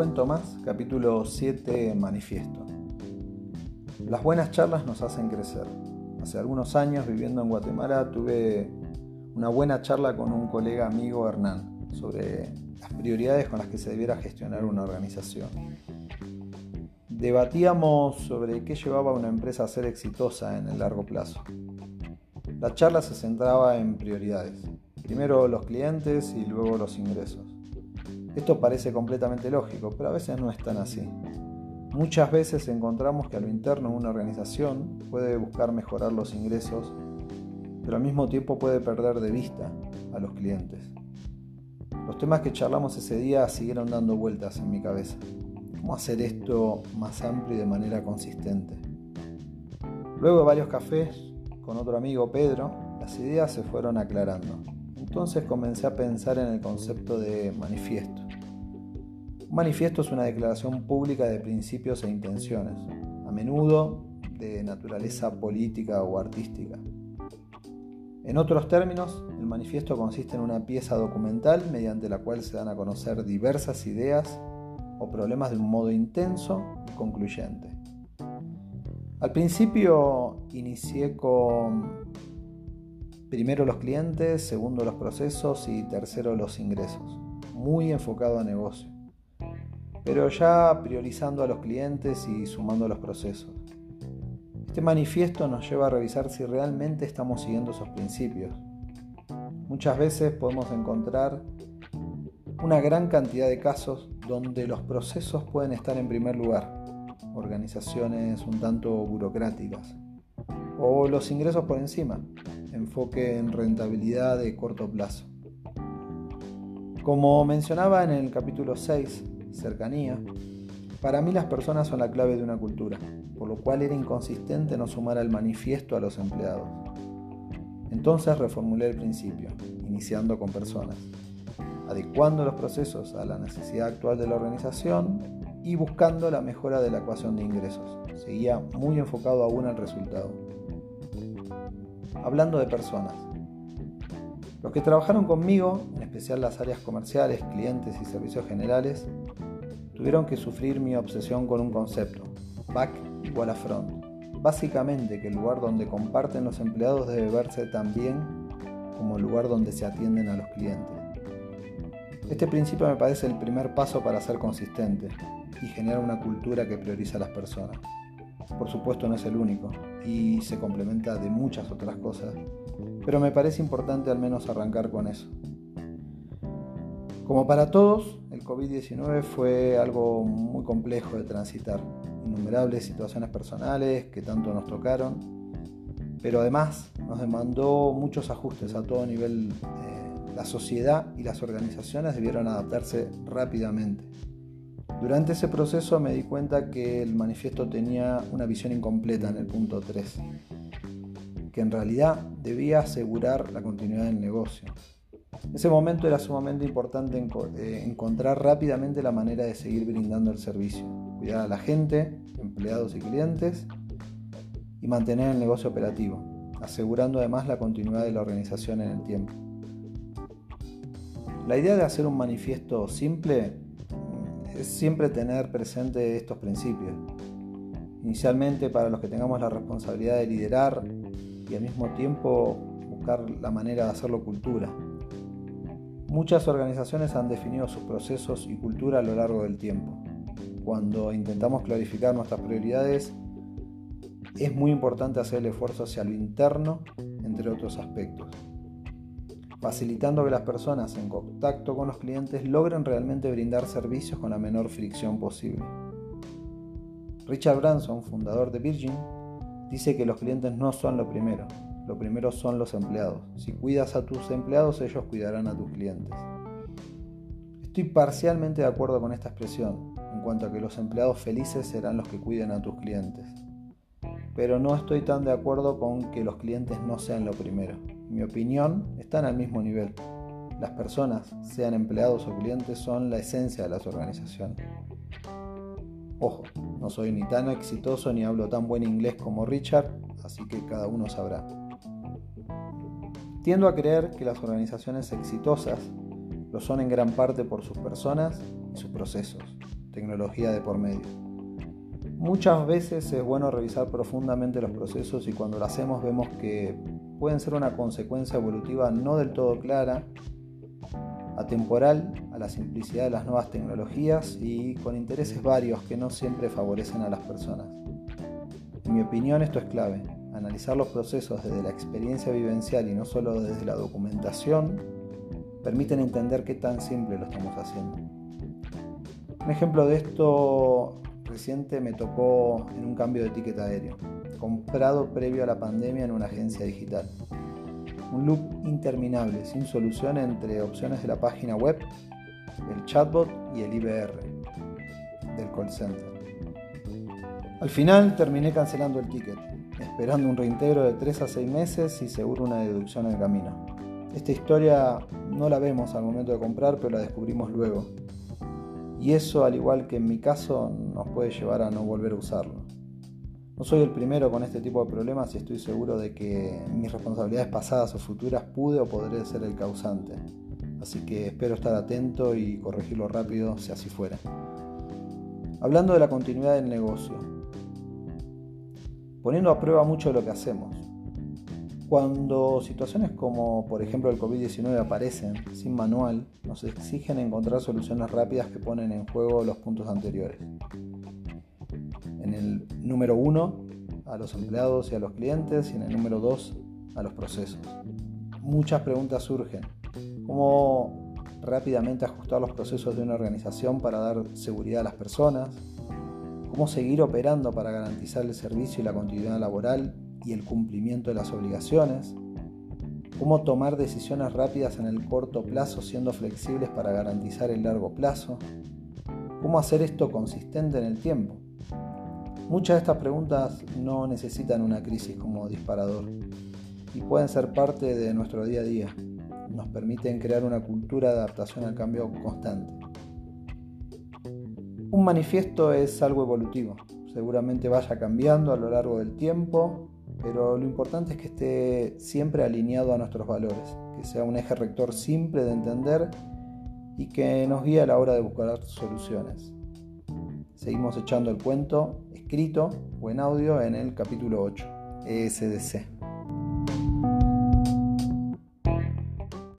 cuento más, capítulo 7, Manifiesto. Las buenas charlas nos hacen crecer. Hace algunos años viviendo en Guatemala tuve una buena charla con un colega amigo Hernán sobre las prioridades con las que se debiera gestionar una organización. Debatíamos sobre qué llevaba a una empresa a ser exitosa en el largo plazo. La charla se centraba en prioridades. Primero los clientes y luego los ingresos. Esto parece completamente lógico, pero a veces no es tan así. Muchas veces encontramos que a lo interno de una organización puede buscar mejorar los ingresos, pero al mismo tiempo puede perder de vista a los clientes. Los temas que charlamos ese día siguieron dando vueltas en mi cabeza. ¿Cómo hacer esto más amplio y de manera consistente? Luego de varios cafés con otro amigo Pedro, las ideas se fueron aclarando. Entonces comencé a pensar en el concepto de manifiesto. Un manifiesto es una declaración pública de principios e intenciones, a menudo de naturaleza política o artística. En otros términos, el manifiesto consiste en una pieza documental mediante la cual se dan a conocer diversas ideas o problemas de un modo intenso y concluyente. Al principio inicié con primero los clientes, segundo los procesos y tercero los ingresos, muy enfocado a negocio. Pero ya priorizando a los clientes y sumando los procesos. Este manifiesto nos lleva a revisar si realmente estamos siguiendo esos principios. Muchas veces podemos encontrar una gran cantidad de casos donde los procesos pueden estar en primer lugar, organizaciones un tanto burocráticas, o los ingresos por encima, enfoque en rentabilidad de corto plazo. Como mencionaba en el capítulo 6, cercanía, para mí las personas son la clave de una cultura, por lo cual era inconsistente no sumar al manifiesto a los empleados. Entonces reformulé el principio, iniciando con personas, adecuando los procesos a la necesidad actual de la organización y buscando la mejora de la ecuación de ingresos. Seguía muy enfocado aún al resultado. Hablando de personas, los que trabajaron conmigo, en especial las áreas comerciales, clientes y servicios generales, tuvieron que sufrir mi obsesión con un concepto, back igual a front. Básicamente que el lugar donde comparten los empleados debe verse también como el lugar donde se atienden a los clientes. Este principio me parece el primer paso para ser consistente y generar una cultura que prioriza a las personas. Por supuesto no es el único y se complementa de muchas otras cosas, pero me parece importante al menos arrancar con eso. Como para todos, el COVID-19 fue algo muy complejo de transitar, innumerables situaciones personales que tanto nos tocaron, pero además nos demandó muchos ajustes a todo nivel. Eh, la sociedad y las organizaciones debieron adaptarse rápidamente. Durante ese proceso me di cuenta que el manifiesto tenía una visión incompleta en el punto 3, que en realidad debía asegurar la continuidad del negocio. En ese momento era sumamente importante eh, encontrar rápidamente la manera de seguir brindando el servicio, cuidar a la gente, empleados y clientes y mantener el negocio operativo, asegurando además la continuidad de la organización en el tiempo. La idea de hacer un manifiesto simple es siempre tener presente estos principios. Inicialmente para los que tengamos la responsabilidad de liderar y al mismo tiempo buscar la manera de hacerlo cultura. Muchas organizaciones han definido sus procesos y cultura a lo largo del tiempo. Cuando intentamos clarificar nuestras prioridades, es muy importante hacer el esfuerzo hacia lo interno, entre otros aspectos facilitando que las personas en contacto con los clientes logren realmente brindar servicios con la menor fricción posible. Richard Branson, fundador de Virgin, dice que los clientes no son lo primero, lo primero son los empleados. Si cuidas a tus empleados, ellos cuidarán a tus clientes. Estoy parcialmente de acuerdo con esta expresión, en cuanto a que los empleados felices serán los que cuiden a tus clientes. Pero no estoy tan de acuerdo con que los clientes no sean lo primero mi opinión, están al mismo nivel. Las personas, sean empleados o clientes, son la esencia de las organizaciones. Ojo, no soy ni tan exitoso ni hablo tan buen inglés como Richard, así que cada uno sabrá. Tiendo a creer que las organizaciones exitosas lo son en gran parte por sus personas y sus procesos. tecnología de por medio. Muchas veces es bueno revisar profundamente los procesos y cuando lo hacemos vemos que pueden ser una consecuencia evolutiva no del todo clara, atemporal a la simplicidad de las nuevas tecnologías y con intereses varios que no siempre favorecen a las personas. En mi opinión esto es clave, analizar los procesos desde la experiencia vivencial y no solo desde la documentación permiten entender qué tan simple lo estamos haciendo. Un ejemplo de esto reciente me tocó en un cambio de ticket aéreo, comprado previo a la pandemia en una agencia digital. Un loop interminable, sin solución entre opciones de la página web, el chatbot y el IBR del call center. Al final terminé cancelando el ticket, esperando un reintegro de 3 a 6 meses y seguro una deducción en el camino. Esta historia no la vemos al momento de comprar, pero la descubrimos luego, y eso, al igual que en mi caso, nos puede llevar a no volver a usarlo. No soy el primero con este tipo de problemas y estoy seguro de que mis responsabilidades pasadas o futuras pude o podré ser el causante. Así que espero estar atento y corregirlo rápido si así fuera. Hablando de la continuidad del negocio, poniendo a prueba mucho de lo que hacemos, cuando situaciones como por ejemplo el COVID-19 aparecen sin manual, nos exigen encontrar soluciones rápidas que ponen en juego los puntos anteriores. Número 1, a los empleados y a los clientes, y en el número 2, a los procesos. Muchas preguntas surgen. ¿Cómo rápidamente ajustar los procesos de una organización para dar seguridad a las personas? ¿Cómo seguir operando para garantizar el servicio y la continuidad laboral y el cumplimiento de las obligaciones, cómo tomar decisiones rápidas en el corto plazo siendo flexibles para garantizar el largo plazo, cómo hacer esto consistente en el tiempo. Muchas de estas preguntas no necesitan una crisis como disparador y pueden ser parte de nuestro día a día. Nos permiten crear una cultura de adaptación al cambio constante. Un manifiesto es algo evolutivo, seguramente vaya cambiando a lo largo del tiempo pero lo importante es que esté siempre alineado a nuestros valores, que sea un eje rector simple de entender y que nos guíe a la hora de buscar soluciones. Seguimos echando el cuento escrito o en audio en el capítulo 8, ESDC.